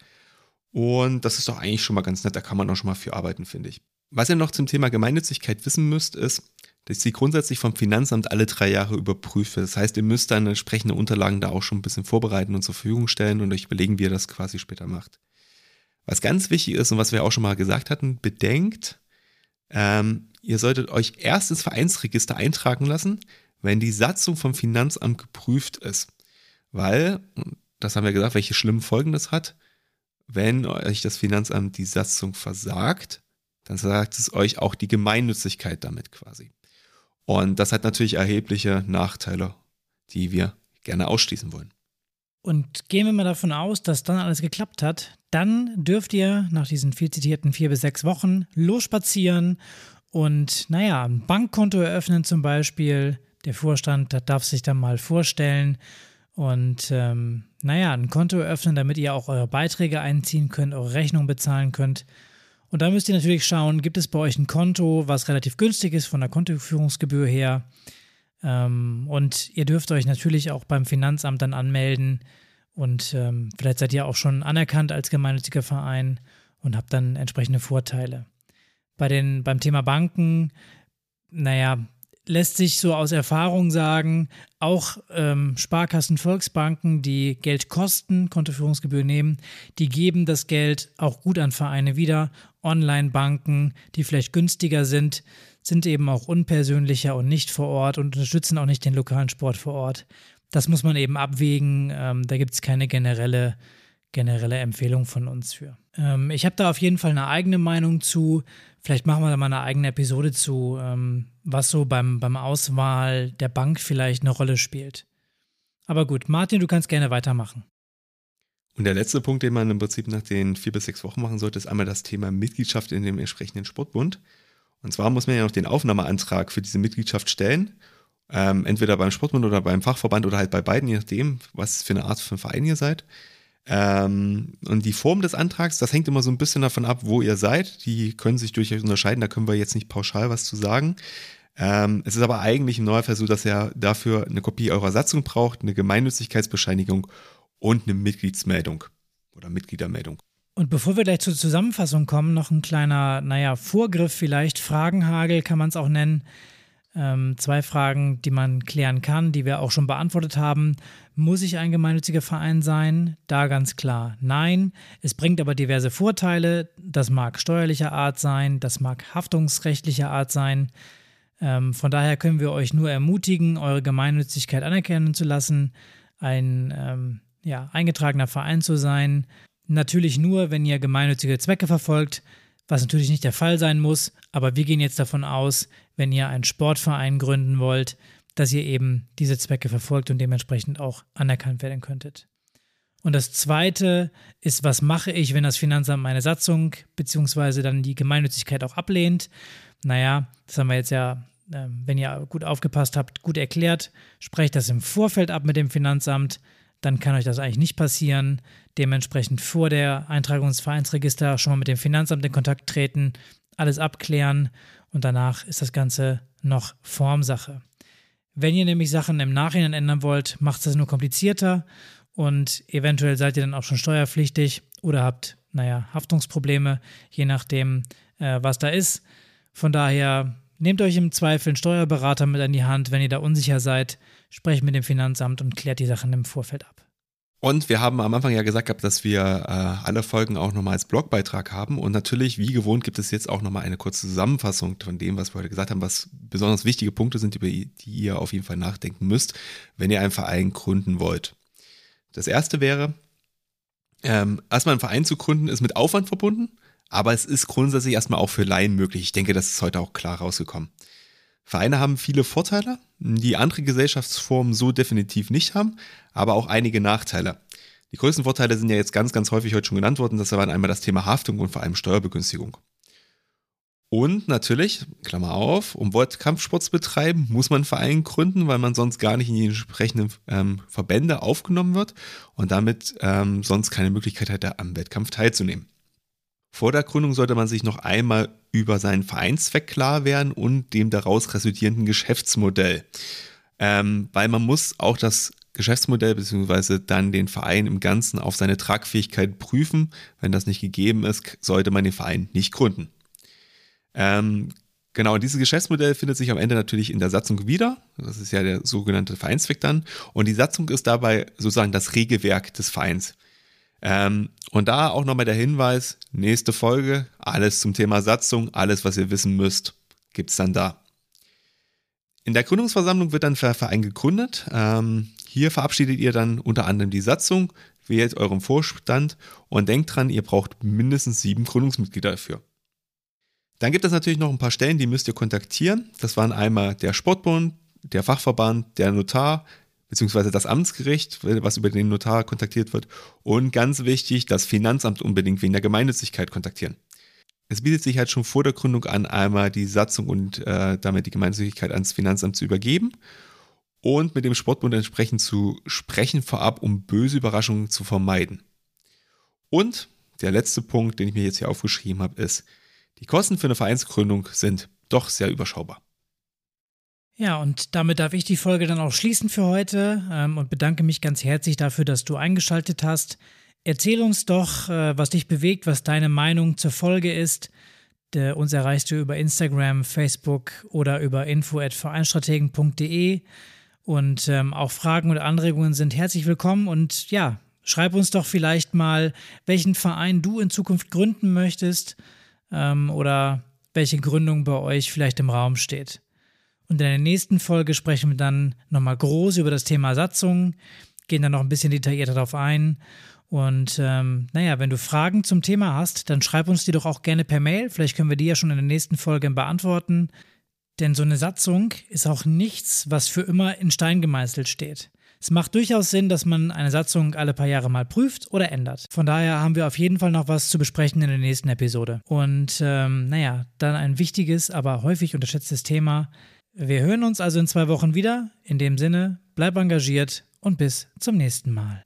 Und das ist doch eigentlich schon mal ganz nett. Da kann man auch schon mal für arbeiten, finde ich. Was ihr noch zum Thema Gemeinnützigkeit wissen müsst, ist, dass sie grundsätzlich vom Finanzamt alle drei Jahre überprüft wird. Das heißt, ihr müsst dann entsprechende Unterlagen da auch schon ein bisschen vorbereiten und zur Verfügung stellen und euch überlegen, wie ihr das quasi später macht. Was ganz wichtig ist und was wir auch schon mal gesagt hatten, bedenkt, ähm, ihr solltet euch erst ins Vereinsregister eintragen lassen, wenn die Satzung vom Finanzamt geprüft ist. Weil, das haben wir gesagt, welche schlimmen Folgen das hat, wenn euch das Finanzamt die Satzung versagt, dann sagt es euch auch die Gemeinnützigkeit damit quasi. Und das hat natürlich erhebliche Nachteile, die wir gerne ausschließen wollen. Und gehen wir mal davon aus, dass dann alles geklappt hat, dann dürft ihr nach diesen viel zitierten vier bis sechs Wochen losspazieren und, naja, ein Bankkonto eröffnen zum Beispiel. Der Vorstand darf sich dann mal vorstellen und, ähm, naja, ein Konto eröffnen, damit ihr auch eure Beiträge einziehen könnt, eure Rechnung bezahlen könnt. Und da müsst ihr natürlich schauen, gibt es bei euch ein Konto, was relativ günstig ist von der Kontoführungsgebühr her. Ähm, und ihr dürft euch natürlich auch beim Finanzamt dann anmelden. Und ähm, vielleicht seid ihr auch schon anerkannt als gemeinnütziger Verein und habt dann entsprechende Vorteile. Bei den, beim Thema Banken, naja, lässt sich so aus Erfahrung sagen, auch ähm, Sparkassen, Volksbanken, die Geld kosten, Kontoführungsgebühr nehmen, die geben das Geld auch gut an Vereine wieder. Online-Banken, die vielleicht günstiger sind, sind eben auch unpersönlicher und nicht vor Ort und unterstützen auch nicht den lokalen Sport vor Ort. Das muss man eben abwägen. Ähm, da gibt es keine generelle, generelle Empfehlung von uns für. Ähm, ich habe da auf jeden Fall eine eigene Meinung zu. Vielleicht machen wir da mal eine eigene Episode zu, ähm, was so beim, beim Auswahl der Bank vielleicht eine Rolle spielt. Aber gut, Martin, du kannst gerne weitermachen. Und der letzte Punkt, den man im Prinzip nach den vier bis sechs Wochen machen sollte, ist einmal das Thema Mitgliedschaft in dem entsprechenden Sportbund. Und zwar muss man ja noch den Aufnahmeantrag für diese Mitgliedschaft stellen. Ähm, entweder beim Sportbund oder beim Fachverband oder halt bei beiden, je nachdem, was für eine Art von Verein ihr seid. Ähm, und die Form des Antrags, das hängt immer so ein bisschen davon ab, wo ihr seid. Die können sich durchaus unterscheiden, da können wir jetzt nicht pauschal was zu sagen. Ähm, es ist aber eigentlich im Normalfall so, dass ihr dafür eine Kopie eurer Satzung braucht, eine Gemeinnützigkeitsbescheinigung und eine Mitgliedsmeldung oder Mitgliedermeldung. Und bevor wir gleich zur Zusammenfassung kommen, noch ein kleiner, naja, Vorgriff vielleicht, Fragenhagel kann man es auch nennen. Ähm, zwei Fragen, die man klären kann, die wir auch schon beantwortet haben. Muss ich ein gemeinnütziger Verein sein? Da ganz klar nein. Es bringt aber diverse Vorteile. Das mag steuerlicher Art sein, das mag haftungsrechtlicher Art sein. Ähm, von daher können wir euch nur ermutigen, eure Gemeinnützigkeit anerkennen zu lassen. Ein ähm, ja, eingetragener Verein zu sein. Natürlich nur, wenn ihr gemeinnützige Zwecke verfolgt, was natürlich nicht der Fall sein muss, aber wir gehen jetzt davon aus, wenn ihr einen Sportverein gründen wollt, dass ihr eben diese Zwecke verfolgt und dementsprechend auch anerkannt werden könntet. Und das Zweite ist, was mache ich, wenn das Finanzamt meine Satzung bzw. dann die Gemeinnützigkeit auch ablehnt? Naja, das haben wir jetzt ja, ähm, wenn ihr gut aufgepasst habt, gut erklärt. Sprecht das im Vorfeld ab mit dem Finanzamt dann kann euch das eigentlich nicht passieren. Dementsprechend vor der Eintragung ins Vereinsregister schon mal mit dem Finanzamt in Kontakt treten, alles abklären und danach ist das Ganze noch Formsache. Wenn ihr nämlich Sachen im Nachhinein ändern wollt, macht es das nur komplizierter und eventuell seid ihr dann auch schon steuerpflichtig oder habt, naja, Haftungsprobleme, je nachdem, äh, was da ist. Von daher nehmt euch im Zweifel einen Steuerberater mit an die Hand, wenn ihr da unsicher seid sprecht mit dem Finanzamt und klärt die Sachen im Vorfeld ab. Und wir haben am Anfang ja gesagt dass wir äh, alle Folgen auch nochmal als Blogbeitrag haben. Und natürlich, wie gewohnt, gibt es jetzt auch nochmal eine kurze Zusammenfassung von dem, was wir heute gesagt haben, was besonders wichtige Punkte sind, über die ihr auf jeden Fall nachdenken müsst, wenn ihr einen Verein gründen wollt. Das erste wäre, ähm, erstmal einen Verein zu gründen, ist mit Aufwand verbunden, aber es ist grundsätzlich erstmal auch für Laien möglich. Ich denke, das ist heute auch klar rausgekommen. Vereine haben viele Vorteile, die andere Gesellschaftsformen so definitiv nicht haben, aber auch einige Nachteile. Die größten Vorteile sind ja jetzt ganz, ganz häufig heute schon genannt worden. Das waren einmal das Thema Haftung und vor allem Steuerbegünstigung. Und natürlich, Klammer auf, um Wettkampfsport zu betreiben, muss man einen Verein gründen, weil man sonst gar nicht in die entsprechenden ähm, Verbände aufgenommen wird und damit ähm, sonst keine Möglichkeit hätte, am Wettkampf teilzunehmen. Vor der Gründung sollte man sich noch einmal über seinen Vereinszweck klar werden und dem daraus resultierenden Geschäftsmodell. Ähm, weil man muss auch das Geschäftsmodell bzw. dann den Verein im Ganzen auf seine Tragfähigkeit prüfen. Wenn das nicht gegeben ist, sollte man den Verein nicht gründen. Ähm, Genau, dieses Geschäftsmodell findet sich am Ende natürlich in der Satzung wieder. Das ist ja der sogenannte Vereinszweck dann. Und die Satzung ist dabei sozusagen das Regelwerk des Vereins. Ähm, und da auch nochmal der Hinweis, nächste Folge, alles zum Thema Satzung, alles, was ihr wissen müsst, gibt's dann da. In der Gründungsversammlung wird dann der Verein gegründet. Ähm, hier verabschiedet ihr dann unter anderem die Satzung, wählt euren Vorstand und denkt dran, ihr braucht mindestens sieben Gründungsmitglieder dafür. Dann gibt es natürlich noch ein paar Stellen, die müsst ihr kontaktieren. Das waren einmal der Sportbund, der Fachverband, der Notar, beziehungsweise das Amtsgericht, was über den Notar kontaktiert wird. Und ganz wichtig, das Finanzamt unbedingt wegen der Gemeinnützigkeit kontaktieren. Es bietet sich halt schon vor der Gründung an, einmal die Satzung und äh, damit die Gemeinnützigkeit ans Finanzamt zu übergeben und mit dem Sportbund entsprechend zu sprechen vorab, um böse Überraschungen zu vermeiden. Und der letzte Punkt, den ich mir jetzt hier aufgeschrieben habe, ist, die Kosten für eine Vereinsgründung sind doch sehr überschaubar. Ja, und damit darf ich die Folge dann auch schließen für heute ähm, und bedanke mich ganz herzlich dafür, dass du eingeschaltet hast. Erzähl uns doch, äh, was dich bewegt, was deine Meinung zur Folge ist. Der, uns erreichst du über Instagram, Facebook oder über info.vereinstrategen.de. Und ähm, auch Fragen und Anregungen sind herzlich willkommen. Und ja, schreib uns doch vielleicht mal, welchen Verein du in Zukunft gründen möchtest ähm, oder welche Gründung bei euch vielleicht im Raum steht. Und in der nächsten Folge sprechen wir dann nochmal groß über das Thema Satzung, gehen dann noch ein bisschen detaillierter darauf ein. Und ähm, naja, wenn du Fragen zum Thema hast, dann schreib uns die doch auch gerne per Mail. Vielleicht können wir die ja schon in der nächsten Folge beantworten. Denn so eine Satzung ist auch nichts, was für immer in Stein gemeißelt steht. Es macht durchaus Sinn, dass man eine Satzung alle paar Jahre mal prüft oder ändert. Von daher haben wir auf jeden Fall noch was zu besprechen in der nächsten Episode. Und ähm, naja, dann ein wichtiges, aber häufig unterschätztes Thema. Wir hören uns also in zwei Wochen wieder. In dem Sinne, bleib engagiert und bis zum nächsten Mal.